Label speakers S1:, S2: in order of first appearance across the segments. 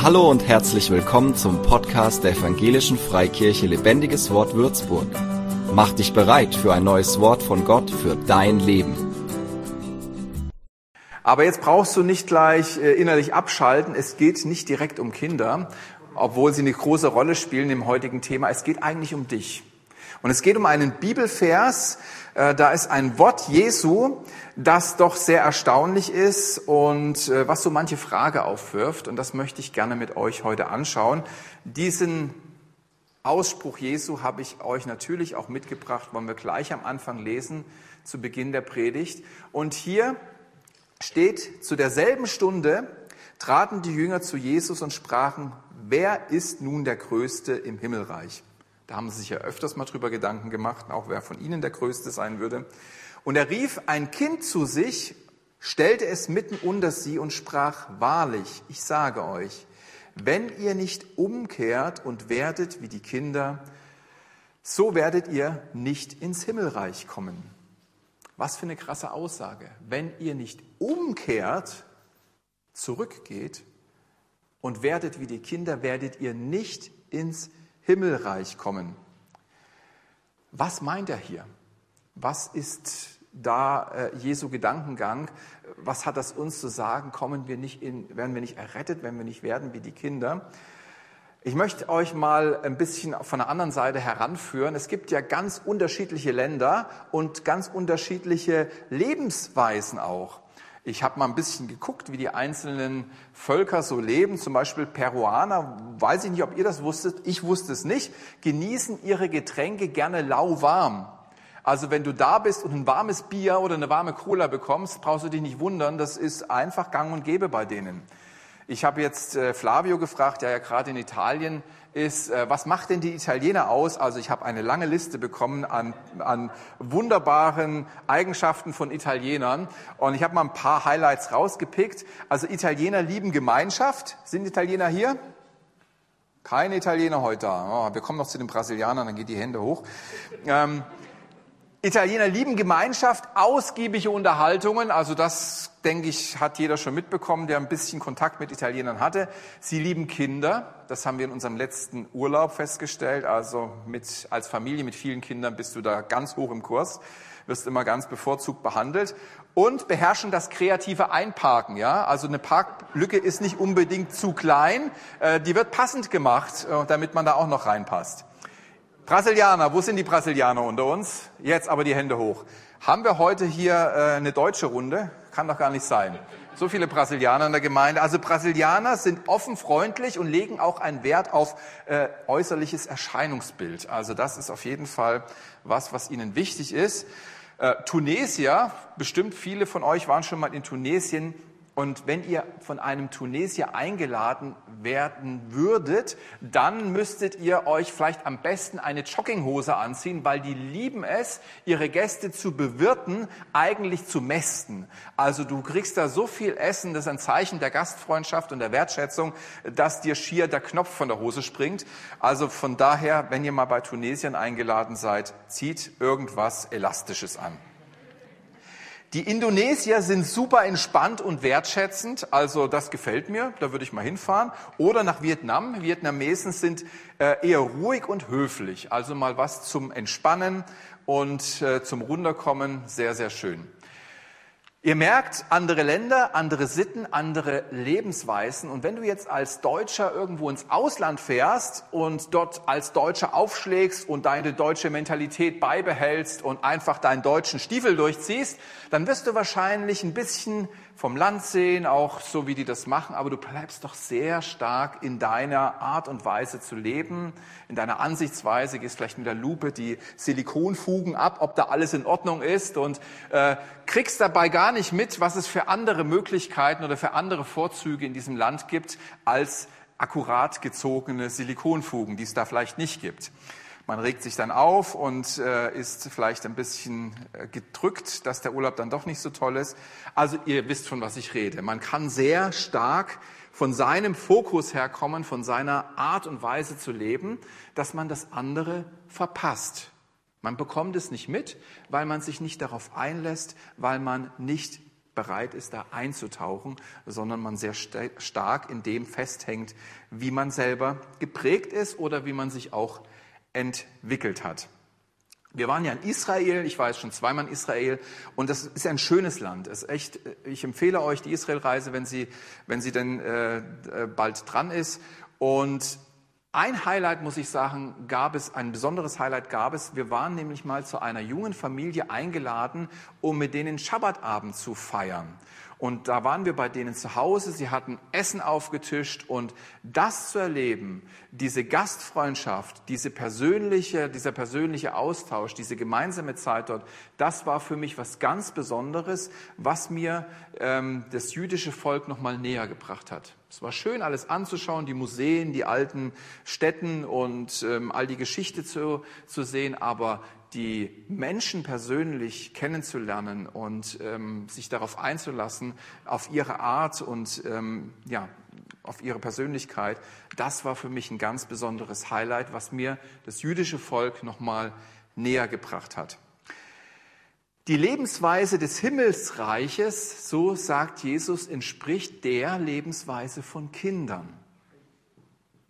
S1: Hallo und herzlich willkommen zum Podcast der Evangelischen Freikirche Lebendiges Wort Würzburg. Mach dich bereit für ein neues Wort von Gott für dein Leben.
S2: Aber jetzt brauchst du nicht gleich äh, innerlich abschalten. Es geht nicht direkt um Kinder, obwohl sie eine große Rolle spielen im heutigen Thema. Es geht eigentlich um dich. Und es geht um einen Bibelvers, da ist ein Wort Jesu, das doch sehr erstaunlich ist und äh, was so manche Frage aufwirft. Und das möchte ich gerne mit euch heute anschauen. Diesen Ausspruch Jesu habe ich euch natürlich auch mitgebracht, wollen wir gleich am Anfang lesen, zu Beginn der Predigt. Und hier steht, zu derselben Stunde traten die Jünger zu Jesus und sprachen, wer ist nun der Größte im Himmelreich? Da haben sie sich ja öfters mal drüber Gedanken gemacht, auch wer von ihnen der Größte sein würde. Und er rief ein Kind zu sich, stellte es mitten unter sie und sprach, wahrlich, ich sage euch, wenn ihr nicht umkehrt und werdet wie die Kinder, so werdet ihr nicht ins Himmelreich kommen. Was für eine krasse Aussage. Wenn ihr nicht umkehrt, zurückgeht und werdet wie die Kinder, werdet ihr nicht ins Himmelreich kommen. Was meint er hier? Was ist da äh, Jesu Gedankengang? Was hat das uns zu sagen? Kommen wir nicht in, werden wir nicht errettet, wenn wir nicht werden wie die Kinder? Ich möchte euch mal ein bisschen von der anderen Seite heranführen. Es gibt ja ganz unterschiedliche Länder und ganz unterschiedliche Lebensweisen auch. Ich habe mal ein bisschen geguckt, wie die einzelnen Völker so leben. Zum Beispiel Peruaner, weiß ich nicht, ob ihr das wusstet, ich wusste es nicht, genießen ihre Getränke gerne lauwarm. Also wenn du da bist und ein warmes Bier oder eine warme Cola bekommst, brauchst du dich nicht wundern, das ist einfach gang und gäbe bei denen. Ich habe jetzt äh, Flavio gefragt, der ja gerade in Italien ist, äh, was macht denn die Italiener aus? Also ich habe eine lange Liste bekommen an, an wunderbaren Eigenschaften von Italienern und ich habe mal ein paar Highlights rausgepickt. Also Italiener lieben Gemeinschaft. Sind Italiener hier? Keine Italiener heute da. Oh, wir kommen noch zu den Brasilianern, dann geht die Hände hoch. Ähm, Italiener lieben Gemeinschaft, ausgiebige Unterhaltungen, also das, denke ich, hat jeder schon mitbekommen, der ein bisschen Kontakt mit Italienern hatte. Sie lieben Kinder, das haben wir in unserem letzten Urlaub festgestellt, also mit, als Familie mit vielen Kindern bist du da ganz hoch im Kurs, wirst immer ganz bevorzugt behandelt und beherrschen das kreative Einparken, ja, also eine Parklücke ist nicht unbedingt zu klein, äh, die wird passend gemacht, äh, damit man da auch noch reinpasst. Brasilianer, wo sind die Brasilianer unter uns? Jetzt aber die Hände hoch. Haben wir heute hier äh, eine deutsche Runde? Kann doch gar nicht sein. So viele Brasilianer in der Gemeinde. Also Brasilianer sind offen, freundlich und legen auch einen Wert auf äh, äußerliches Erscheinungsbild. Also das ist auf jeden Fall was, was ihnen wichtig ist. Äh, Tunesier, bestimmt viele von euch waren schon mal in Tunesien. Und wenn ihr von einem Tunesier eingeladen werden würdet, dann müsstet ihr euch vielleicht am besten eine Jogginghose anziehen, weil die lieben es, ihre Gäste zu bewirten, eigentlich zu mästen. Also du kriegst da so viel Essen, das ist ein Zeichen der Gastfreundschaft und der Wertschätzung, dass dir schier der Knopf von der Hose springt. Also von daher, wenn ihr mal bei Tunesiern eingeladen seid, zieht irgendwas Elastisches an. Die Indonesier sind super entspannt und wertschätzend, also das gefällt mir, da würde ich mal hinfahren. Oder nach Vietnam. Vietnamesen sind äh, eher ruhig und höflich, also mal was zum Entspannen und äh, zum Runterkommen, sehr, sehr schön. Ihr merkt, andere Länder, andere Sitten, andere Lebensweisen. Und wenn du jetzt als Deutscher irgendwo ins Ausland fährst und dort als Deutscher aufschlägst und deine deutsche Mentalität beibehältst und einfach deinen deutschen Stiefel durchziehst, dann wirst du wahrscheinlich ein bisschen vom Land sehen, auch so wie die das machen, aber du bleibst doch sehr stark in deiner Art und Weise zu leben, in deiner Ansichtsweise, gehst vielleicht mit der Lupe die Silikonfugen ab, ob da alles in Ordnung ist. Und äh, kriegst dabei gar nicht mit, was es für andere Möglichkeiten oder für andere Vorzüge in diesem Land gibt, als akkurat gezogene Silikonfugen, die es da vielleicht nicht gibt. Man regt sich dann auf und äh, ist vielleicht ein bisschen äh, gedrückt, dass der Urlaub dann doch nicht so toll ist. Also ihr wisst, von was ich rede. Man kann sehr stark von seinem Fokus herkommen, von seiner Art und Weise zu leben, dass man das andere verpasst. Man bekommt es nicht mit, weil man sich nicht darauf einlässt, weil man nicht bereit ist, da einzutauchen, sondern man sehr stark in dem festhängt, wie man selber geprägt ist oder wie man sich auch entwickelt hat. Wir waren ja in Israel, ich war jetzt schon zweimal in Israel und das ist ein schönes Land. Es ist echt, ich empfehle euch die Israelreise, wenn sie, wenn sie denn äh, bald dran ist. Und ein Highlight, muss ich sagen, gab es, ein besonderes Highlight gab es. Wir waren nämlich mal zu einer jungen Familie eingeladen, um mit denen Schabbatabend zu feiern. Und da waren wir bei denen zu Hause, sie hatten Essen aufgetischt. Und das zu erleben, diese Gastfreundschaft, diese persönliche, dieser persönliche Austausch, diese gemeinsame Zeit dort, das war für mich was ganz Besonderes, was mir ähm, das jüdische Volk nochmal näher gebracht hat. Es war schön, alles anzuschauen, die Museen, die alten Städten und ähm, all die Geschichte zu, zu sehen, aber die Menschen persönlich kennenzulernen und ähm, sich darauf einzulassen, auf ihre Art und ähm, ja, auf ihre Persönlichkeit, das war für mich ein ganz besonderes Highlight, was mir das jüdische Volk nochmal näher gebracht hat. Die Lebensweise des Himmelsreiches, so sagt Jesus, entspricht der Lebensweise von Kindern.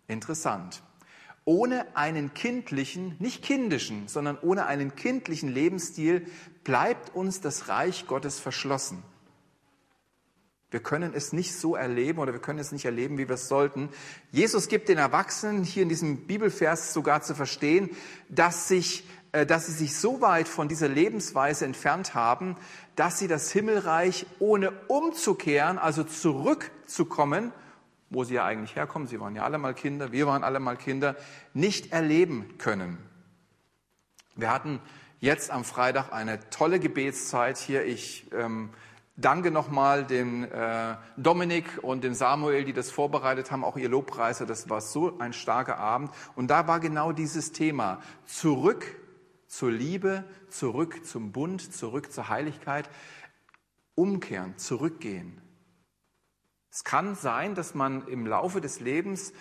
S2: Interessant ohne einen kindlichen, nicht kindischen, sondern ohne einen kindlichen Lebensstil bleibt uns das Reich Gottes verschlossen. Wir können es nicht so erleben oder wir können es nicht erleben, wie wir es sollten. Jesus gibt den Erwachsenen hier in diesem Bibelvers sogar zu verstehen, dass, sich, äh, dass sie sich so weit von dieser Lebensweise entfernt haben, dass sie das Himmelreich ohne umzukehren, also zurückzukommen, wo sie ja eigentlich herkommen, sie waren ja alle mal Kinder, wir waren alle mal Kinder, nicht erleben können. Wir hatten jetzt am Freitag eine tolle Gebetszeit hier. Ich ähm, danke nochmal dem äh, Dominik und dem Samuel, die das vorbereitet haben, auch ihr Lobpreiser. Das war so ein starker Abend. Und da war genau dieses Thema. Zurück zur Liebe, zurück zum Bund, zurück zur Heiligkeit. Umkehren, zurückgehen. Es kann sein, dass man im Laufe des Lebens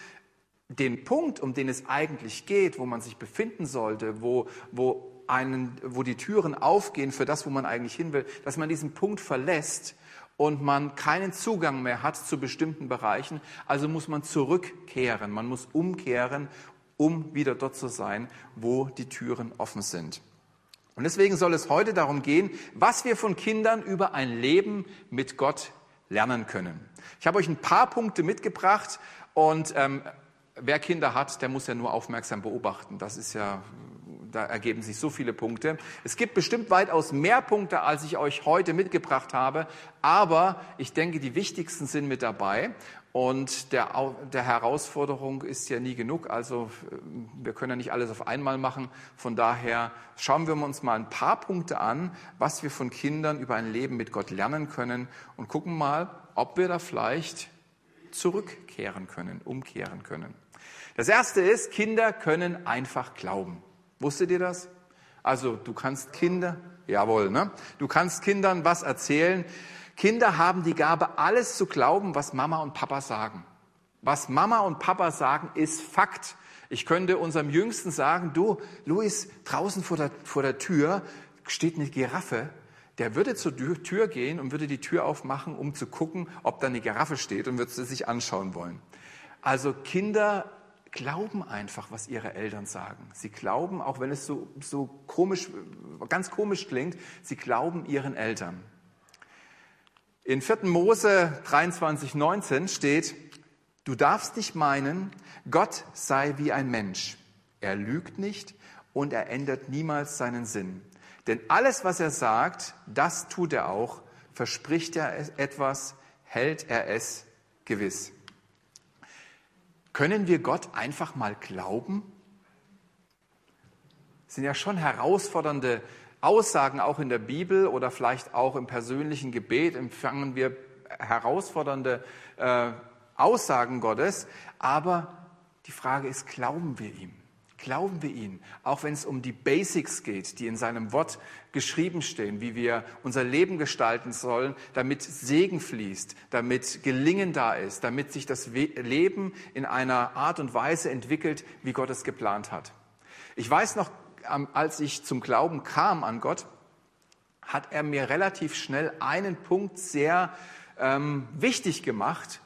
S2: den Punkt, um den es eigentlich geht, wo man sich befinden sollte, wo, wo, einen, wo die Türen aufgehen für das, wo man eigentlich hin will, dass man diesen Punkt verlässt und man keinen Zugang mehr hat zu bestimmten Bereichen. Also muss man zurückkehren, man muss umkehren, um wieder dort zu sein, wo die Türen offen sind. Und deswegen soll es heute darum gehen, was wir von Kindern über ein Leben mit Gott lernen können. Ich habe euch ein paar Punkte mitgebracht und ähm, wer Kinder hat, der muss ja nur aufmerksam beobachten. Das ist ja, da ergeben sich so viele Punkte. Es gibt bestimmt weitaus mehr Punkte, als ich euch heute mitgebracht habe, aber ich denke, die wichtigsten sind mit dabei. Und der, der Herausforderung ist ja nie genug. Also wir können ja nicht alles auf einmal machen. Von daher schauen wir uns mal ein paar Punkte an, was wir von Kindern über ein Leben mit Gott lernen können und gucken mal, ob wir da vielleicht zurückkehren können, umkehren können. Das erste ist, Kinder können einfach glauben. Wusstet ihr das? Also du kannst Kinder, jawohl, ne? Du kannst Kindern was erzählen. Kinder haben die Gabe, alles zu glauben, was Mama und Papa sagen. Was Mama und Papa sagen, ist Fakt. Ich könnte unserem Jüngsten sagen, du, Luis, draußen vor der, vor der Tür steht eine Giraffe. Der würde zur Tür gehen und würde die Tür aufmachen, um zu gucken, ob da eine Giraffe steht und würde sie sich anschauen wollen. Also Kinder glauben einfach, was ihre Eltern sagen. Sie glauben, auch wenn es so, so komisch, ganz komisch klingt, sie glauben ihren Eltern. In 4. Mose 23, 19 steht, du darfst nicht meinen, Gott sei wie ein Mensch. Er lügt nicht und er ändert niemals seinen Sinn. Denn alles, was er sagt, das tut er auch. Verspricht er etwas, hält er es gewiss. Können wir Gott einfach mal glauben? Das sind ja schon herausfordernde Aussagen auch in der Bibel oder vielleicht auch im persönlichen Gebet empfangen wir herausfordernde äh, Aussagen Gottes. Aber die Frage ist, glauben wir ihm? Glauben wir ihn, auch wenn es um die Basics geht, die in seinem Wort geschrieben stehen, wie wir unser Leben gestalten sollen, damit Segen fließt, damit Gelingen da ist, damit sich das Leben in einer Art und Weise entwickelt, wie Gott es geplant hat. Ich weiß noch als ich zum Glauben kam an Gott, hat er mir relativ schnell einen Punkt sehr ähm, wichtig gemacht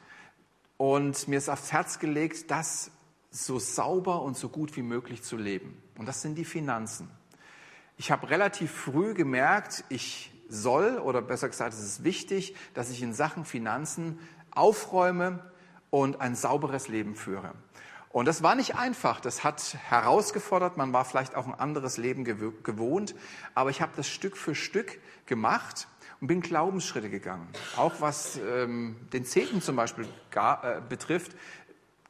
S2: und mir ist aufs Herz gelegt, das so sauber und so gut wie möglich zu leben. Und das sind die Finanzen. Ich habe relativ früh gemerkt, ich soll, oder besser gesagt, es ist wichtig, dass ich in Sachen Finanzen aufräume und ein sauberes Leben führe. Und das war nicht einfach, das hat herausgefordert, man war vielleicht auch ein anderes Leben gewohnt, aber ich habe das Stück für Stück gemacht und bin Glaubensschritte gegangen. Auch was ähm, den Zehnten zum Beispiel gar, äh, betrifft,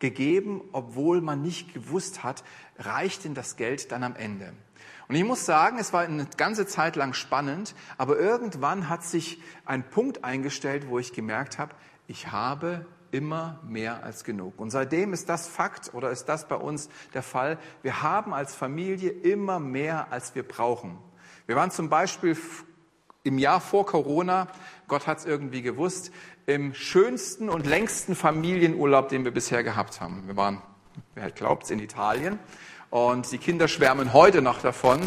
S2: gegeben, obwohl man nicht gewusst hat, reicht denn das Geld dann am Ende. Und ich muss sagen, es war eine ganze Zeit lang spannend, aber irgendwann hat sich ein Punkt eingestellt, wo ich gemerkt habe, ich habe immer mehr als genug. Und seitdem ist das Fakt oder ist das bei uns der Fall. Wir haben als Familie immer mehr, als wir brauchen. Wir waren zum Beispiel im Jahr vor Corona, Gott hat es irgendwie gewusst, im schönsten und längsten Familienurlaub, den wir bisher gehabt haben. Wir waren, wer glaubt, in Italien. Und die Kinder schwärmen heute noch davon.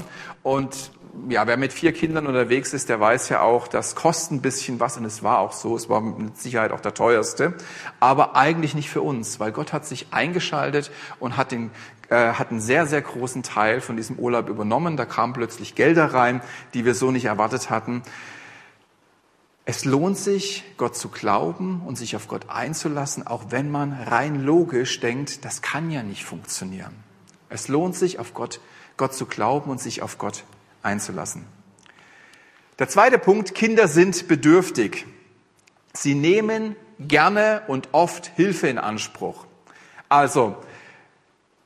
S2: Und ja, wer mit vier Kindern unterwegs ist, der weiß ja auch, das kostet ein bisschen was und es war auch so, es war mit Sicherheit auch der teuerste, aber eigentlich nicht für uns, weil Gott hat sich eingeschaltet und hat den äh, hat einen sehr, sehr großen Teil von diesem Urlaub übernommen. Da kamen plötzlich Gelder rein, die wir so nicht erwartet hatten. Es lohnt sich, Gott zu glauben und sich auf Gott einzulassen, auch wenn man rein logisch denkt, das kann ja nicht funktionieren. Es lohnt sich, auf Gott, Gott zu glauben und sich auf Gott einzulassen. Der zweite Punkt, Kinder sind bedürftig. Sie nehmen gerne und oft Hilfe in Anspruch. Also,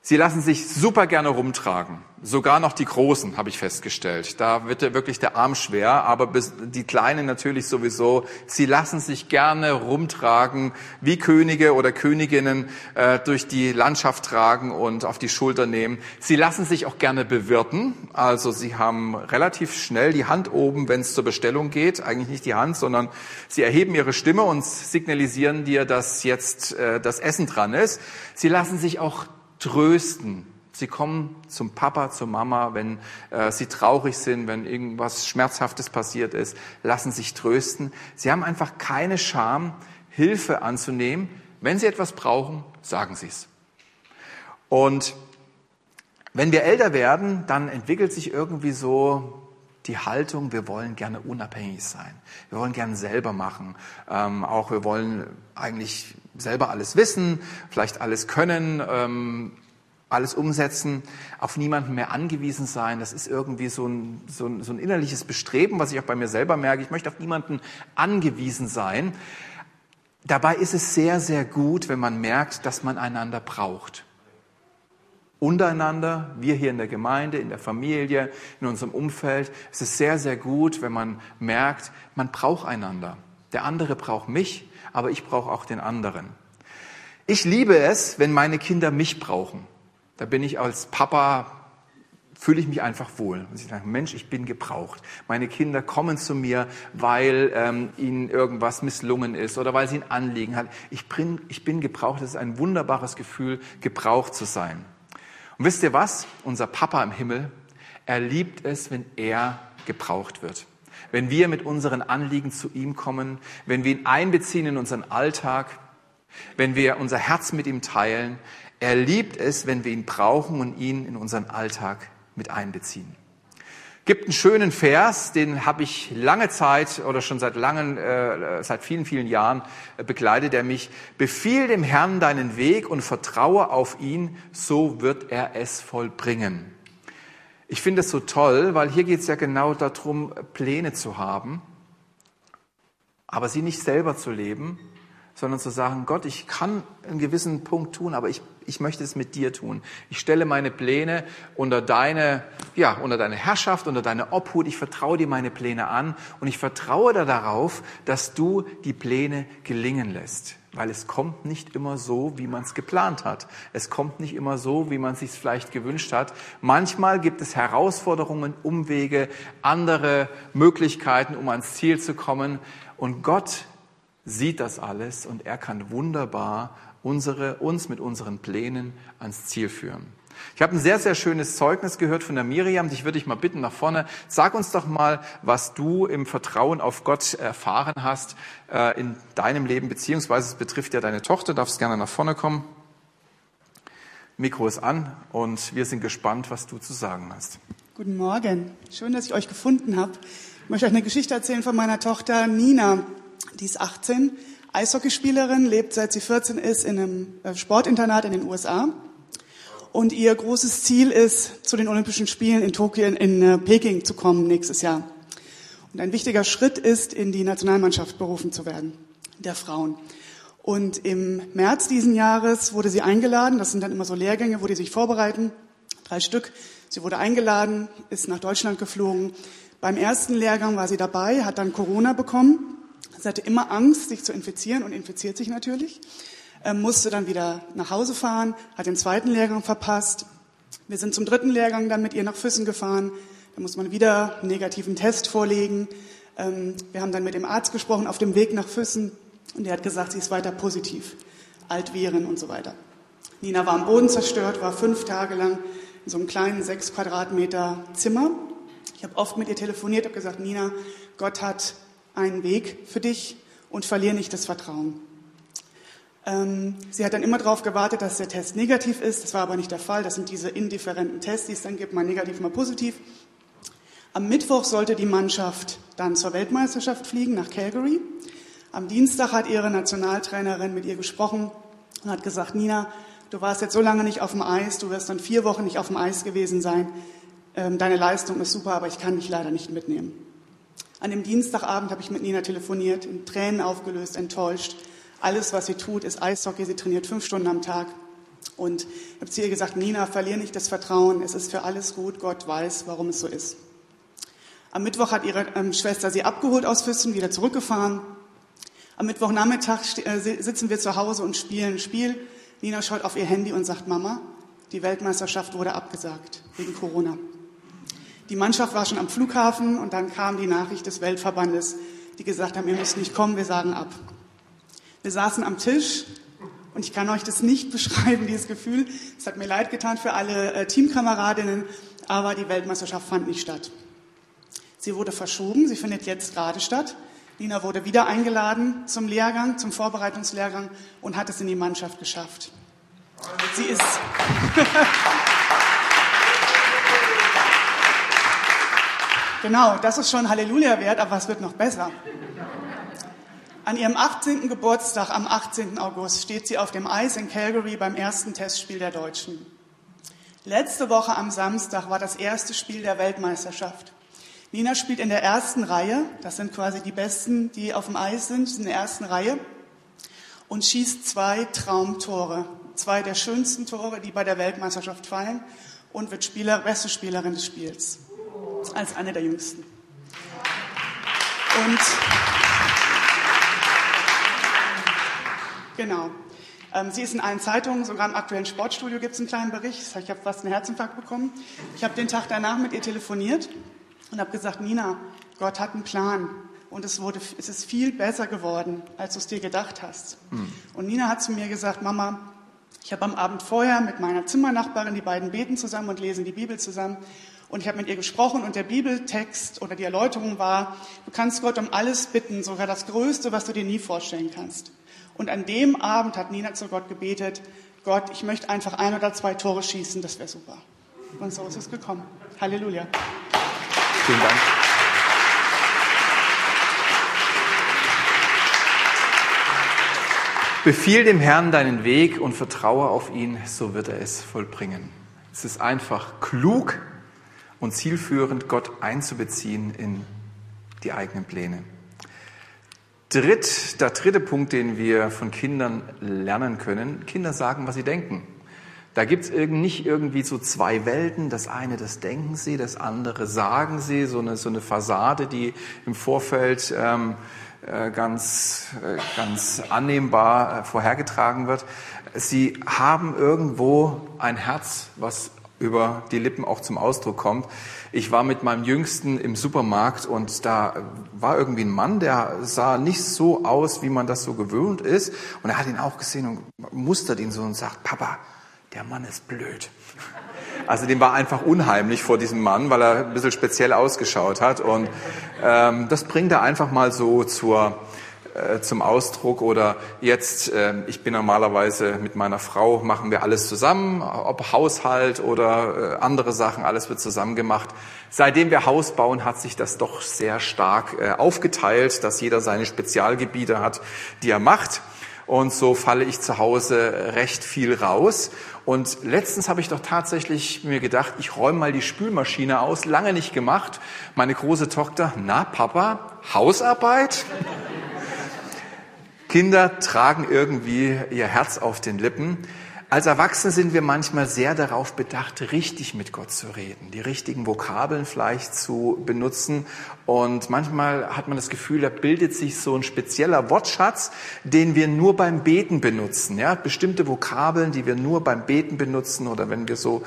S2: sie lassen sich super gerne rumtragen. Sogar noch die Großen, habe ich festgestellt. Da wird wirklich der Arm schwer, aber die Kleinen natürlich sowieso. Sie lassen sich gerne rumtragen, wie Könige oder Königinnen äh, durch die Landschaft tragen und auf die Schulter nehmen. Sie lassen sich auch gerne bewirten. Also sie haben relativ schnell die Hand oben, wenn es zur Bestellung geht. Eigentlich nicht die Hand, sondern sie erheben ihre Stimme und signalisieren dir, dass jetzt äh, das Essen dran ist. Sie lassen sich auch trösten Sie kommen zum Papa, zur Mama, wenn äh, sie traurig sind, wenn irgendwas Schmerzhaftes passiert ist, lassen sich trösten. Sie haben einfach keine Scham, Hilfe anzunehmen. Wenn sie etwas brauchen, sagen sie es. Und wenn wir älter werden, dann entwickelt sich irgendwie so die Haltung, wir wollen gerne unabhängig sein. Wir wollen gerne selber machen. Ähm, auch wir wollen eigentlich selber alles wissen, vielleicht alles können. Ähm, alles umsetzen, auf niemanden mehr angewiesen sein. Das ist irgendwie so ein, so, ein, so ein innerliches Bestreben, was ich auch bei mir selber merke. Ich möchte auf niemanden angewiesen sein. Dabei ist es sehr, sehr gut, wenn man merkt, dass man einander braucht. Untereinander, wir hier in der Gemeinde, in der Familie, in unserem Umfeld. Es ist sehr, sehr gut, wenn man merkt, man braucht einander. Der andere braucht mich, aber ich brauche auch den anderen. Ich liebe es, wenn meine Kinder mich brauchen. Da bin ich als Papa, fühle ich mich einfach wohl. Und sie sagen, Mensch, ich bin gebraucht. Meine Kinder kommen zu mir, weil ähm, ihnen irgendwas misslungen ist oder weil sie ein Anliegen haben. Ich bin, ich bin gebraucht. Das ist ein wunderbares Gefühl, gebraucht zu sein. Und wisst ihr was? Unser Papa im Himmel, er liebt es, wenn er gebraucht wird. Wenn wir mit unseren Anliegen zu ihm kommen, wenn wir ihn einbeziehen in unseren Alltag, wenn wir unser Herz mit ihm teilen. Er liebt es, wenn wir ihn brauchen und ihn in unseren Alltag mit einbeziehen. Gibt einen schönen Vers, den habe ich lange Zeit oder schon seit langen, äh, seit vielen, vielen Jahren äh, begleitet, der mich befiehl dem Herrn deinen Weg und vertraue auf ihn, so wird er es vollbringen. Ich finde es so toll, weil hier geht es ja genau darum, Pläne zu haben, aber sie nicht selber zu leben, sondern zu sagen, Gott, ich kann einen gewissen Punkt tun, aber ich, ich möchte es mit dir tun. Ich stelle meine Pläne unter deine, ja, unter deine Herrschaft, unter deine Obhut. Ich vertraue dir meine Pläne an und ich vertraue da darauf, dass du die Pläne gelingen lässt. Weil es kommt nicht immer so, wie man es geplant hat. Es kommt nicht immer so, wie man es sich vielleicht gewünscht hat. Manchmal gibt es Herausforderungen, Umwege, andere Möglichkeiten, um ans Ziel zu kommen. Und Gott sieht das alles und er kann wunderbar unsere, uns mit unseren Plänen ans Ziel führen. Ich habe ein sehr, sehr schönes Zeugnis gehört von der Miriam. Dich würde ich mal bitten nach vorne. Sag uns doch mal, was du im Vertrauen auf Gott erfahren hast äh, in deinem Leben, beziehungsweise es betrifft ja deine Tochter. Darfst gerne nach vorne kommen. Mikro ist an und wir sind gespannt, was du zu sagen hast.
S3: Guten Morgen. Schön, dass ich euch gefunden habe. Ich möchte euch eine Geschichte erzählen von meiner Tochter Nina. Die ist 18, Eishockeyspielerin, lebt seit sie 14 ist in einem äh, Sportinternat in den USA. Und ihr großes Ziel ist, zu den Olympischen Spielen in Tokio, in äh, Peking zu kommen nächstes Jahr. Und ein wichtiger Schritt ist, in die Nationalmannschaft berufen zu werden, der Frauen. Und im März diesen Jahres wurde sie eingeladen. Das sind dann immer so Lehrgänge, wo die sich vorbereiten. Drei Stück. Sie wurde eingeladen, ist nach Deutschland geflogen. Beim ersten Lehrgang war sie dabei, hat dann Corona bekommen Sie hatte immer Angst, sich zu infizieren und infiziert sich natürlich. Ähm, musste dann wieder nach Hause fahren, hat den zweiten Lehrgang verpasst. Wir sind zum dritten Lehrgang dann mit ihr nach Füssen gefahren. Da muss man wieder einen negativen Test vorlegen. Ähm, wir haben dann mit dem Arzt gesprochen auf dem Weg nach Füssen und der hat gesagt, sie ist weiter positiv. Altviren und so weiter. Nina war am Boden zerstört, war fünf Tage lang in so einem kleinen sechs Quadratmeter Zimmer. Ich habe oft mit ihr telefoniert, habe gesagt, Nina, Gott hat einen Weg für dich und verliere nicht das Vertrauen. Ähm, sie hat dann immer darauf gewartet, dass der Test negativ ist. Das war aber nicht der Fall. Das sind diese indifferenten Tests, die es dann gibt, mal negativ, mal positiv. Am Mittwoch sollte die Mannschaft dann zur Weltmeisterschaft fliegen nach Calgary. Am Dienstag hat ihre Nationaltrainerin mit ihr gesprochen und hat gesagt, Nina, du warst jetzt so lange nicht auf dem Eis, du wirst dann vier Wochen nicht auf dem Eis gewesen sein. Ähm, deine Leistung ist super, aber ich kann dich leider nicht mitnehmen. An dem Dienstagabend habe ich mit Nina telefoniert, in Tränen aufgelöst, enttäuscht. Alles, was sie tut, ist Eishockey. Sie trainiert fünf Stunden am Tag. Und ich habe zu ihr gesagt, Nina, verlier nicht das Vertrauen. Es ist für alles gut. Gott weiß, warum es so ist. Am Mittwoch hat ihre ähm, Schwester sie abgeholt aus Füssen, wieder zurückgefahren. Am Mittwochnachmittag äh, sitzen wir zu Hause und spielen ein Spiel. Nina schaut auf ihr Handy und sagt, Mama, die Weltmeisterschaft wurde abgesagt wegen Corona. Die Mannschaft war schon am Flughafen und dann kam die Nachricht des Weltverbandes, die gesagt haben, ihr müsst nicht kommen, wir sagen ab. Wir saßen am Tisch und ich kann euch das nicht beschreiben, dieses Gefühl. Es hat mir leid getan für alle äh, Teamkameradinnen, aber die Weltmeisterschaft fand nicht statt. Sie wurde verschoben, sie findet jetzt gerade statt. Lina wurde wieder eingeladen zum Lehrgang, zum Vorbereitungslehrgang und hat es in die Mannschaft geschafft. Sie ist. Genau, das ist schon Halleluja wert, aber es wird noch besser. An ihrem 18. Geburtstag am 18. August steht sie auf dem Eis in Calgary beim ersten Testspiel der Deutschen. Letzte Woche am Samstag war das erste Spiel der Weltmeisterschaft. Nina spielt in der ersten Reihe, das sind quasi die Besten, die auf dem Eis sind, in der ersten Reihe, und schießt zwei Traumtore, zwei der schönsten Tore, die bei der Weltmeisterschaft fallen, und wird Spieler, beste Spielerin des Spiels als eine der jüngsten. Und genau. Ähm, sie ist in allen Zeitungen, sogar im aktuellen Sportstudio gibt es einen kleinen Bericht. Ich habe fast einen Herzinfarkt bekommen. Ich habe den Tag danach mit ihr telefoniert und habe gesagt, Nina, Gott hat einen Plan und es, wurde, es ist viel besser geworden, als du es dir gedacht hast. Mhm. Und Nina hat zu mir gesagt, Mama, ich habe am Abend vorher mit meiner Zimmernachbarin, die beiden beten zusammen und lesen die Bibel zusammen. Und ich habe mit ihr gesprochen und der Bibeltext oder die Erläuterung war, du kannst Gott um alles bitten, sogar das Größte, was du dir nie vorstellen kannst. Und an dem Abend hat Nina zu Gott gebetet, Gott, ich möchte einfach ein oder zwei Tore schießen, das wäre super. Und so ist es gekommen. Halleluja.
S2: Vielen Dank. Befiehl dem Herrn deinen Weg und vertraue auf ihn, so wird er es vollbringen. Es ist einfach klug, und zielführend, Gott einzubeziehen in die eigenen Pläne. Dritt, der dritte Punkt, den wir von Kindern lernen können, Kinder sagen, was sie denken. Da gibt es nicht irgendwie so zwei Welten. Das eine, das denken sie, das andere sagen sie. So eine, so eine Fassade, die im Vorfeld ähm, äh, ganz, äh, ganz annehmbar äh, vorhergetragen wird. Sie haben irgendwo ein Herz, was über die Lippen auch zum Ausdruck kommt. Ich war mit meinem Jüngsten im Supermarkt und da war irgendwie ein Mann, der sah nicht so aus, wie man das so gewöhnt ist. Und er hat ihn auch gesehen und mustert ihn so und sagt, Papa, der Mann ist blöd. Also dem war einfach unheimlich vor diesem Mann, weil er ein bisschen speziell ausgeschaut hat. Und ähm, das bringt er einfach mal so zur, äh, zum Ausdruck. Oder jetzt, äh, ich bin normalerweise mit meiner Frau, machen wir alles zusammen, ob Haushalt oder äh, andere Sachen, alles wird zusammen gemacht. Seitdem wir Haus bauen, hat sich das doch sehr stark äh, aufgeteilt, dass jeder seine Spezialgebiete hat, die er macht. Und so falle ich zu Hause recht viel raus. Und letztens habe ich doch tatsächlich mir gedacht, ich räume mal die Spülmaschine aus. Lange nicht gemacht. Meine große Tochter, na Papa, Hausarbeit? Kinder tragen irgendwie ihr Herz auf den Lippen. Als Erwachsene sind wir manchmal sehr darauf bedacht, richtig mit Gott zu reden, die richtigen Vokabeln vielleicht zu benutzen. Und manchmal hat man das Gefühl, da bildet sich so ein spezieller Wortschatz, den wir nur beim Beten benutzen. Ja, bestimmte Vokabeln, die wir nur beim Beten benutzen oder wenn wir so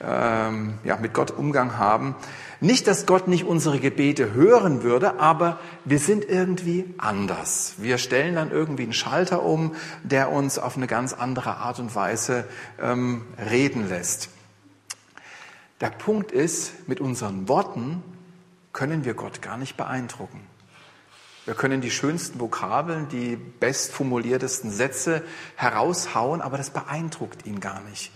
S2: ähm, ja, mit Gott Umgang haben. Nicht, dass Gott nicht unsere Gebete hören würde, aber wir sind irgendwie anders. Wir stellen dann irgendwie einen Schalter um, der uns auf eine ganz andere Art und Weise ähm, reden lässt. Der Punkt ist, mit unseren Worten können wir Gott gar nicht beeindrucken. Wir können die schönsten Vokabeln, die bestformuliertesten Sätze heraushauen, aber das beeindruckt ihn gar nicht.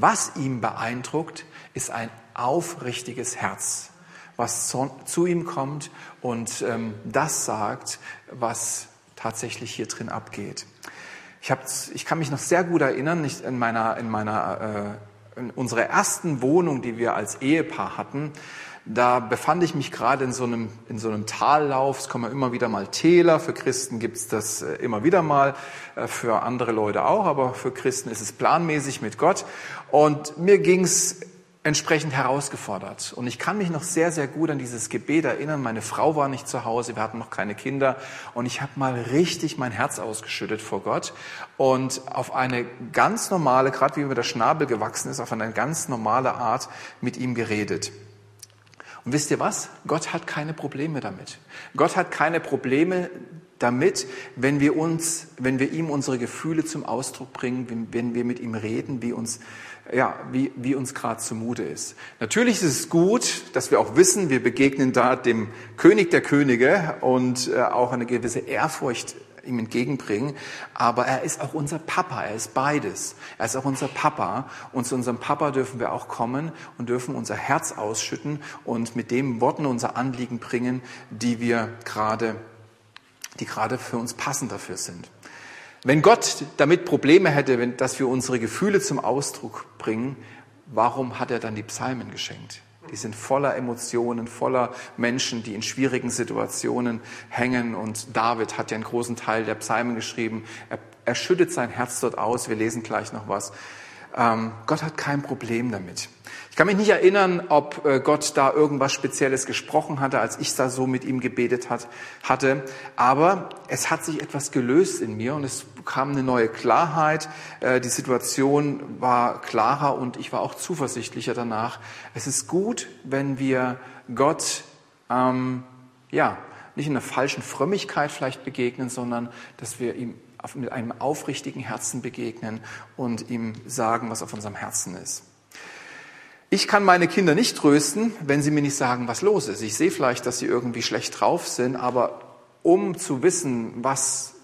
S2: Was ihn beeindruckt, ist ein aufrichtiges Herz, was zu, ihm kommt und ähm, das sagt, was tatsächlich hier drin abgeht. Ich, hab, ich kann mich noch sehr gut erinnern, nicht in meiner, in meiner äh, in unserer ersten Wohnung, die wir als Ehepaar hatten, da befand ich mich gerade in so einem, in so einem Tallauf. Es kommen immer wieder mal Täler. Für Christen gibt's das äh, immer wieder mal, äh, für andere Leute auch, aber für Christen ist es planmäßig mit Gott. Und mir ging's entsprechend herausgefordert. Und ich kann mich noch sehr, sehr gut an dieses Gebet erinnern. Meine Frau war nicht zu Hause, wir hatten noch keine Kinder. Und ich habe mal richtig mein Herz ausgeschüttet vor Gott und auf eine ganz normale, gerade wie mir der Schnabel gewachsen ist, auf eine ganz normale Art mit ihm geredet. Und wisst ihr was? Gott hat keine Probleme damit. Gott hat keine Probleme damit, wenn wir uns, wenn wir ihm unsere Gefühle zum Ausdruck bringen, wenn wir mit ihm reden, wie uns ja, wie, wie uns gerade zumute ist. Natürlich ist es gut, dass wir auch wissen, wir begegnen da dem König der Könige und äh, auch eine gewisse Ehrfurcht ihm entgegenbringen. Aber er ist auch unser Papa, er ist beides. Er ist auch unser Papa und zu unserem Papa dürfen wir auch kommen und dürfen unser Herz ausschütten und mit dem Worten unser Anliegen bringen, die wir gerade, die gerade für uns passend dafür sind. Wenn Gott damit Probleme hätte, dass wir unsere Gefühle zum Ausdruck bringen, warum hat er dann die Psalmen geschenkt? Die sind voller Emotionen, voller Menschen, die in schwierigen Situationen hängen. Und David hat ja einen großen Teil der Psalmen geschrieben. Er, er schüttet sein Herz dort aus. Wir lesen gleich noch was. Ähm, Gott hat kein Problem damit. Ich kann mich nicht erinnern, ob äh, Gott da irgendwas Spezielles gesprochen hatte, als ich da so mit ihm gebetet hat, hatte. Aber es hat sich etwas gelöst in mir und es kam eine neue Klarheit. Äh, die Situation war klarer und ich war auch zuversichtlicher danach. Es ist gut, wenn wir Gott, ähm, ja, nicht in einer falschen Frömmigkeit vielleicht begegnen, sondern dass wir ihm mit einem aufrichtigen Herzen begegnen und ihm sagen, was auf unserem Herzen ist. Ich kann meine Kinder nicht trösten, wenn sie mir nicht sagen, was los ist. Ich sehe vielleicht, dass sie irgendwie schlecht drauf sind, aber um zu wissen, was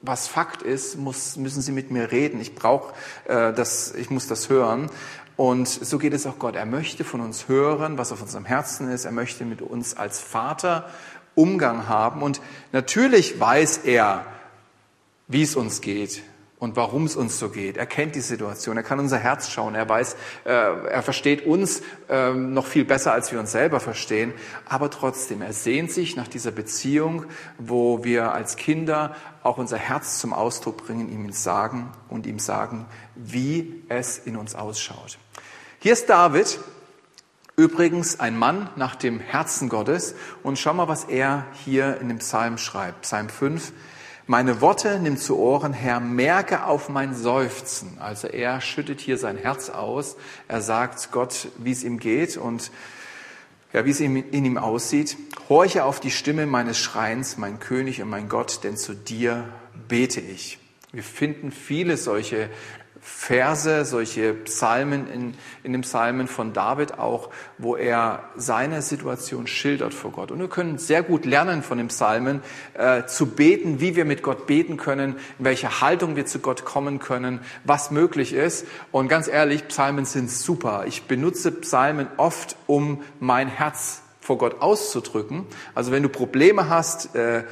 S2: was Fakt ist, muss, müssen sie mit mir reden. Ich brauche äh, das, ich muss das hören. Und so geht es auch Gott. Er möchte von uns hören, was auf unserem Herzen ist. Er möchte mit uns als Vater Umgang haben. Und natürlich weiß er, wie es uns geht und warum es uns so geht. Er kennt die Situation, er kann unser Herz schauen, er weiß, äh, er versteht uns äh, noch viel besser, als wir uns selber verstehen. Aber trotzdem, er sehnt sich nach dieser Beziehung, wo wir als Kinder auch unser Herz zum Ausdruck bringen, ihm sagen und ihm sagen, wie es in uns ausschaut. Hier ist David, übrigens ein Mann nach dem Herzen Gottes. Und schau mal, was er hier in dem Psalm schreibt. Psalm 5. Meine Worte nimm zu Ohren, Herr, merke auf mein Seufzen. Also er schüttet hier sein Herz aus. Er sagt Gott, wie es ihm geht und ja, wie es in ihm aussieht. Horche auf die Stimme meines Schreins, mein König und mein Gott, denn zu dir bete ich. Wir finden viele solche Verse, solche Psalmen in, in dem Psalmen von David auch, wo er seine Situation schildert vor Gott. Und wir können sehr gut lernen von dem Psalmen, äh, zu beten, wie wir mit Gott beten können, in welcher Haltung wir zu Gott kommen können, was möglich ist. Und ganz ehrlich, Psalmen sind super. Ich benutze Psalmen oft, um mein Herz vor Gott auszudrücken. Also wenn du Probleme hast, äh,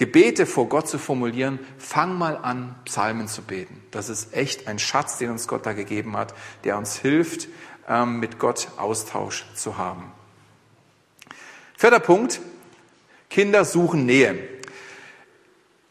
S2: Gebete vor Gott zu formulieren, fang mal an, Psalmen zu beten. Das ist echt ein Schatz, den uns Gott da gegeben hat, der uns hilft, ähm, mit Gott Austausch zu haben. Vierter Punkt, Kinder suchen Nähe.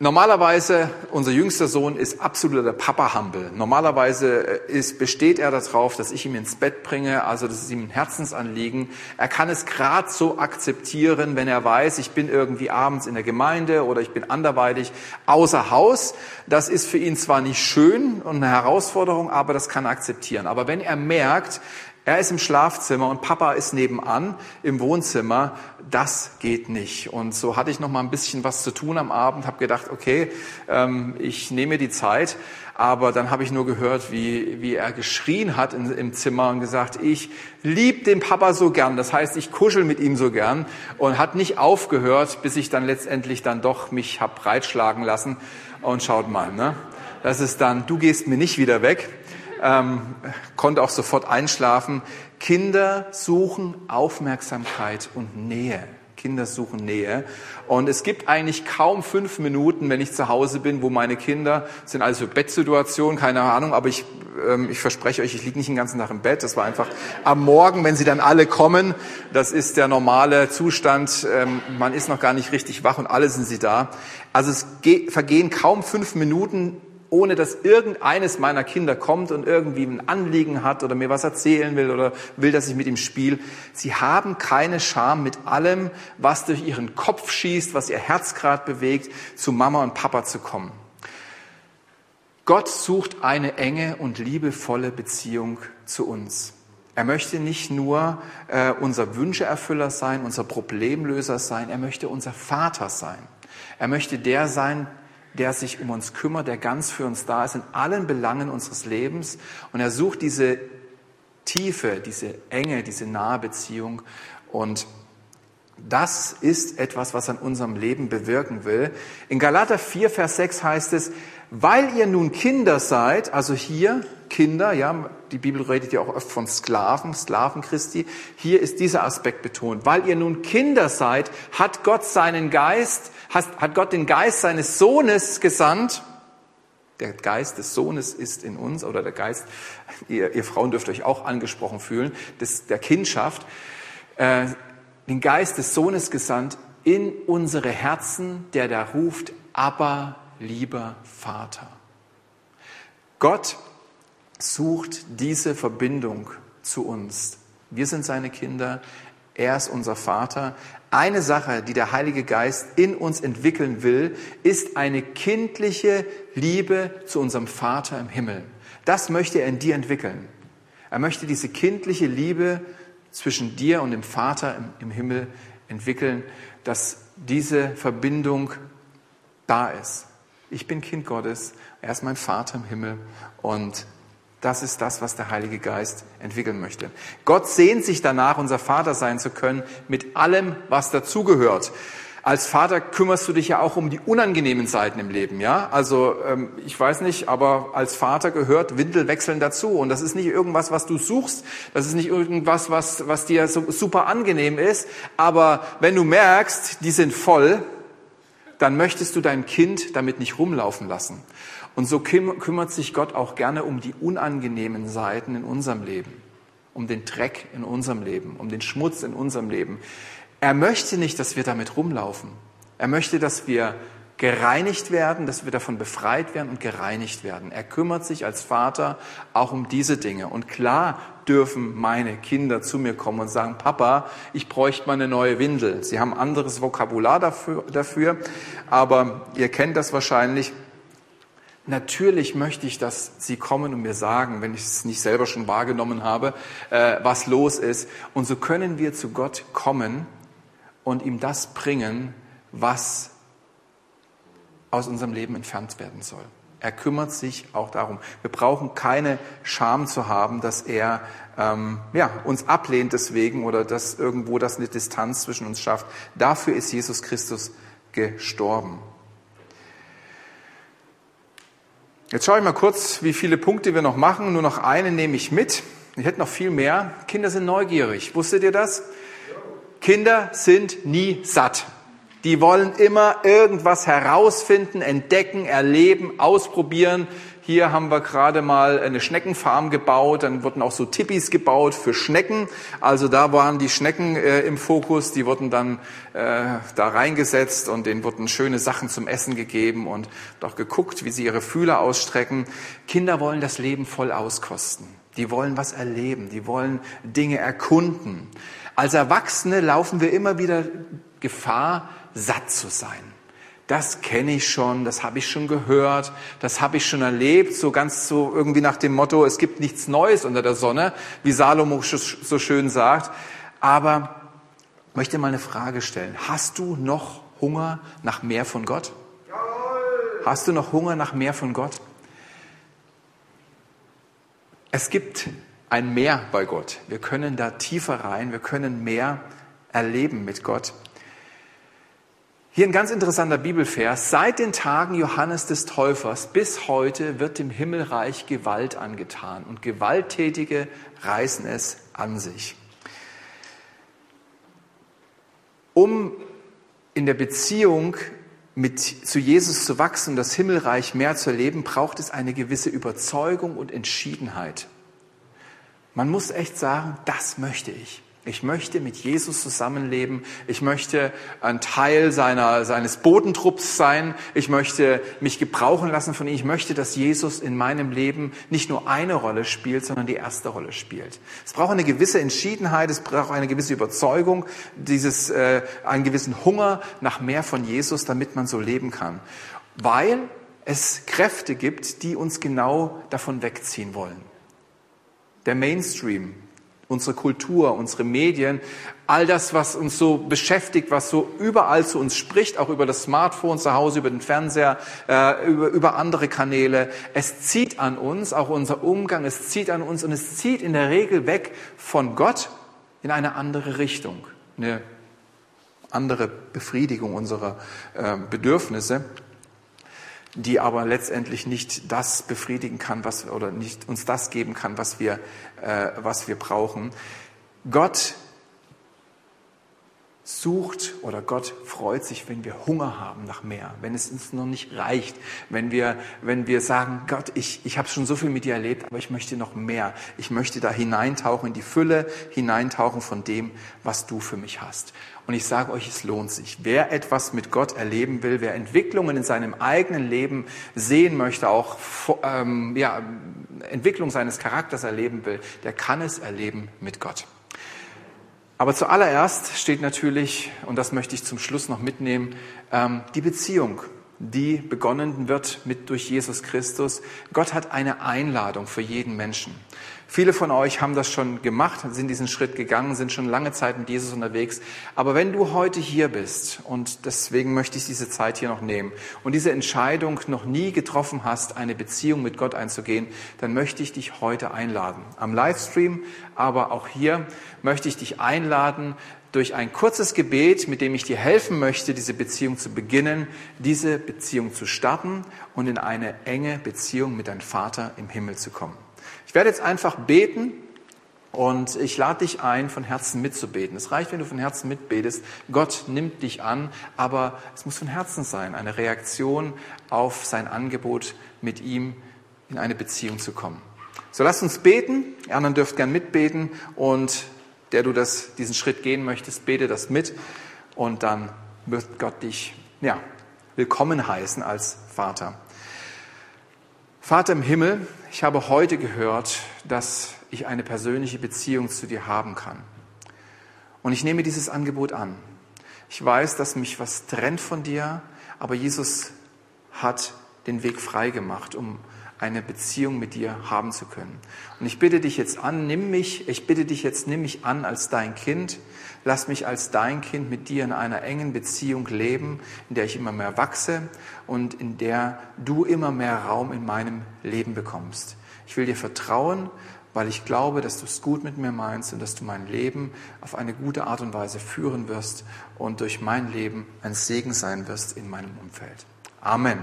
S2: Normalerweise, unser jüngster Sohn ist absoluter Papa-Humble. Normalerweise äh, ist, besteht er darauf, dass ich ihn ins Bett bringe, also das ist ihm ein Herzensanliegen. Er kann es gerade so akzeptieren, wenn er weiß, ich bin irgendwie abends in der Gemeinde oder ich bin anderweitig außer Haus. Das ist für ihn zwar nicht schön und eine Herausforderung, aber das kann er akzeptieren. Aber wenn er merkt, er ist im Schlafzimmer und Papa ist nebenan im Wohnzimmer. Das geht nicht. Und so hatte ich noch mal ein bisschen was zu tun am Abend, habe gedacht, okay, ähm, ich nehme die Zeit. Aber dann habe ich nur gehört, wie, wie er geschrien hat in, im Zimmer und gesagt, ich lieb den Papa so gern. Das heißt, ich kuschel mit ihm so gern und hat nicht aufgehört, bis ich dann letztendlich dann doch mich hab breitschlagen lassen. Und schaut mal, ne? Das ist dann, du gehst mir nicht wieder weg ähm, konnte auch sofort einschlafen. Kinder suchen Aufmerksamkeit und Nähe. Kinder suchen Nähe. Und es gibt eigentlich kaum fünf Minuten, wenn ich zu Hause bin, wo meine Kinder sind also Bettsituationen, keine Ahnung, aber ich, ähm, ich verspreche euch, ich liege nicht den ganzen Tag im Bett. Das war einfach am Morgen, wenn sie dann alle kommen. Das ist der normale Zustand. Ähm, man ist noch gar nicht richtig wach und alle sind sie da. Also es vergehen kaum fünf Minuten, ohne dass irgendeines meiner Kinder kommt und irgendwie ein Anliegen hat oder mir was erzählen will oder will, dass ich mit ihm spiele. Sie haben keine Scham mit allem, was durch ihren Kopf schießt, was ihr Herz gerade bewegt, zu Mama und Papa zu kommen. Gott sucht eine enge und liebevolle Beziehung zu uns. Er möchte nicht nur äh, unser Wünscheerfüller sein, unser Problemlöser sein, er möchte unser Vater sein. Er möchte der sein, der sich um uns kümmert, der ganz für uns da ist in allen Belangen unseres Lebens. Und er sucht diese Tiefe, diese Enge, diese nahe Beziehung. Und das ist etwas, was in unserem Leben bewirken will. In Galater 4, Vers 6 heißt es, weil ihr nun Kinder seid, also hier Kinder, ja, die Bibel redet ja auch oft von Sklaven, Sklaven Christi. Hier ist dieser Aspekt betont. Weil ihr nun Kinder seid, hat Gott seinen Geist hat Gott den Geist seines Sohnes gesandt. Der Geist des Sohnes ist in uns, oder der Geist, ihr, ihr Frauen dürft euch auch angesprochen fühlen, des, der Kindschaft, äh, den Geist des Sohnes gesandt in unsere Herzen, der da ruft, aber lieber Vater. Gott sucht diese Verbindung zu uns. Wir sind seine Kinder, er ist unser Vater. Eine Sache, die der Heilige Geist in uns entwickeln will, ist eine kindliche Liebe zu unserem Vater im Himmel. Das möchte er in dir entwickeln. Er möchte diese kindliche Liebe zwischen dir und dem Vater im, Himmel entwickeln, dass diese Verbindung da ist. Ich bin Kind Gottes, er ist mein Vater im Himmel und das ist das, was der Heilige Geist entwickeln möchte. Gott sehnt sich danach, unser Vater sein zu können, mit allem, was dazugehört. Als Vater kümmerst du dich ja auch um die unangenehmen Seiten im Leben, ja? Also ähm, ich weiß nicht, aber als Vater gehört Windelwechseln dazu und das ist nicht irgendwas, was du suchst, das ist nicht irgendwas, was was dir so super angenehm ist. Aber wenn du merkst, die sind voll, dann möchtest du dein Kind damit nicht rumlaufen lassen. Und so kümmert sich Gott auch gerne um die unangenehmen Seiten in unserem Leben, um den Dreck in unserem Leben, um den Schmutz in unserem Leben. Er möchte nicht, dass wir damit rumlaufen. Er möchte, dass wir gereinigt werden, dass wir davon befreit werden und gereinigt werden. Er kümmert sich als Vater auch um diese Dinge. Und klar dürfen meine Kinder zu mir kommen und sagen, Papa, ich bräuchte mal eine neue Windel. Sie haben anderes Vokabular dafür, dafür aber ihr kennt das wahrscheinlich. Natürlich möchte ich, dass Sie kommen und mir sagen, wenn ich es nicht selber schon wahrgenommen habe, äh, was los ist. Und so können wir zu Gott kommen und ihm das bringen, was aus unserem Leben entfernt werden soll. Er kümmert sich auch darum. Wir brauchen keine Scham zu haben, dass er ähm, ja, uns ablehnt deswegen oder dass irgendwo das eine Distanz zwischen uns schafft. Dafür ist Jesus Christus gestorben. Jetzt schaue ich mal kurz, wie viele Punkte wir noch machen. Nur noch einen nehme ich mit. Ich hätte noch viel mehr. Kinder sind neugierig. Wusstet ihr das? Kinder sind nie satt. Die wollen immer irgendwas herausfinden, entdecken, erleben, ausprobieren. Hier haben wir gerade mal eine Schneckenfarm gebaut, dann wurden auch so Tippis gebaut für Schnecken. Also da waren die Schnecken äh, im Fokus, die wurden dann äh, da reingesetzt und denen wurden schöne Sachen zum Essen gegeben und auch geguckt, wie sie ihre Fühler ausstrecken. Kinder wollen das Leben voll auskosten. Die wollen was erleben, die wollen Dinge erkunden. Als Erwachsene laufen wir immer wieder Gefahr, satt zu sein. Das kenne ich schon, das habe ich schon gehört, das habe ich schon erlebt, so ganz so irgendwie nach dem Motto, es gibt nichts Neues unter der Sonne, wie Salomo so schön sagt. Aber ich möchte mal eine Frage stellen. Hast du noch Hunger nach mehr von Gott? Hast du noch Hunger nach mehr von Gott? Es gibt ein Mehr bei Gott. Wir können da tiefer rein, wir können mehr erleben mit Gott. Hier ein ganz interessanter Bibelvers. Seit den Tagen Johannes des Täufers bis heute wird dem Himmelreich Gewalt angetan und Gewalttätige reißen es an sich. Um in der Beziehung mit, zu Jesus zu wachsen, das Himmelreich mehr zu erleben, braucht es eine gewisse Überzeugung und Entschiedenheit. Man muss echt sagen, das möchte ich. Ich möchte mit Jesus zusammenleben. Ich möchte ein Teil seiner, seines Bodentrupps sein. Ich möchte mich gebrauchen lassen von ihm. Ich möchte, dass Jesus in meinem Leben nicht nur eine Rolle spielt, sondern die erste Rolle spielt. Es braucht eine gewisse Entschiedenheit, es braucht eine gewisse Überzeugung, dieses, äh, einen gewissen Hunger nach mehr von Jesus, damit man so leben kann. Weil es Kräfte gibt, die uns genau davon wegziehen wollen. Der Mainstream, unsere Kultur, unsere Medien, all das, was uns so beschäftigt, was so überall zu uns spricht, auch über das Smartphone zu Hause, über den Fernseher, äh, über, über andere Kanäle. Es zieht an uns, auch unser Umgang, es zieht an uns und es zieht in der Regel weg von Gott in eine andere Richtung, eine andere Befriedigung unserer äh, Bedürfnisse die aber letztendlich nicht das befriedigen kann, was oder nicht uns das geben kann, was wir, äh, was wir brauchen. Gott sucht oder Gott freut sich, wenn wir Hunger haben nach mehr, wenn es uns noch nicht reicht, wenn wir, wenn wir sagen, Gott, ich, ich habe schon so viel mit dir erlebt, aber ich möchte noch mehr. Ich möchte da hineintauchen in die Fülle, hineintauchen von dem, was du für mich hast. Und ich sage euch, es lohnt sich. Wer etwas mit Gott erleben will, wer Entwicklungen in seinem eigenen Leben sehen möchte, auch ähm, ja, Entwicklung seines Charakters erleben will, der kann es erleben mit Gott. Aber zuallererst steht natürlich, und das möchte ich zum Schluss noch mitnehmen, ähm, die Beziehung, die begonnen wird mit durch Jesus Christus. Gott hat eine Einladung für jeden Menschen. Viele von euch haben das schon gemacht, sind diesen Schritt gegangen, sind schon lange Zeit mit Jesus unterwegs. Aber wenn du heute hier bist, und deswegen möchte ich diese Zeit hier noch nehmen, und diese Entscheidung noch nie getroffen hast, eine Beziehung mit Gott einzugehen, dann möchte ich dich heute einladen. Am Livestream, aber auch hier möchte ich dich einladen, durch ein kurzes Gebet, mit dem ich dir helfen möchte, diese Beziehung zu beginnen, diese Beziehung zu starten und in eine enge Beziehung mit deinem Vater im Himmel zu kommen. Ich werde jetzt einfach beten und ich lade dich ein, von Herzen mitzubeten. Es reicht, wenn du von Herzen mitbetest. Gott nimmt dich an, aber es muss von Herzen sein, eine Reaktion auf sein Angebot, mit ihm in eine Beziehung zu kommen. So lasst uns beten. Ihr anderen dürft gern mitbeten und der du das, diesen Schritt gehen möchtest, bete das mit und dann wird Gott dich ja, willkommen heißen als Vater. Vater im Himmel, ich habe heute gehört, dass ich eine persönliche Beziehung zu dir haben kann. Und ich nehme dieses Angebot an. Ich weiß, dass mich was trennt von dir, aber Jesus hat den Weg frei gemacht, um eine Beziehung mit dir haben zu können. Und ich bitte dich jetzt an, nimm mich, ich bitte dich jetzt, nimm mich an als dein Kind. Lass mich als dein Kind mit dir in einer engen Beziehung leben, in der ich immer mehr wachse und in der du immer mehr Raum in meinem Leben bekommst. Ich will dir vertrauen, weil ich glaube, dass du es gut mit mir meinst und dass du mein Leben auf eine gute Art und Weise führen wirst und durch mein Leben ein Segen sein wirst in meinem Umfeld. Amen.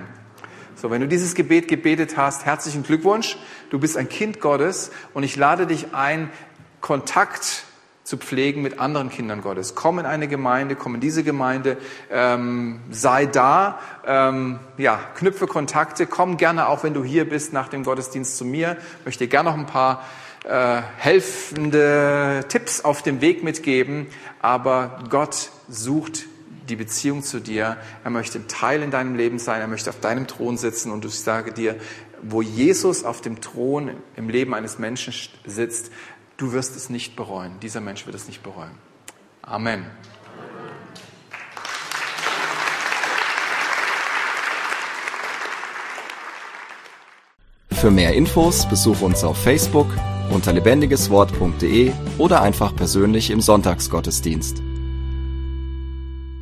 S2: So, wenn du dieses Gebet gebetet hast, herzlichen Glückwunsch. Du bist ein Kind Gottes und ich lade dich ein, Kontakt zu pflegen mit anderen Kindern Gottes. Komm in eine Gemeinde, komm in diese Gemeinde, ähm, sei da, ähm, ja, knüpfe Kontakte, komm gerne auch, wenn du hier bist, nach dem Gottesdienst zu mir. Möchte dir gerne noch ein paar äh, helfende Tipps auf dem Weg mitgeben, aber Gott sucht die Beziehung zu dir. Er möchte Teil in deinem Leben sein. Er möchte auf deinem Thron sitzen. Und ich sage dir, wo Jesus auf dem Thron im Leben eines Menschen sitzt, du wirst es nicht bereuen. Dieser Mensch wird es nicht bereuen. Amen.
S1: Für mehr Infos besuche uns auf Facebook unter lebendigeswort.de oder einfach persönlich im Sonntagsgottesdienst.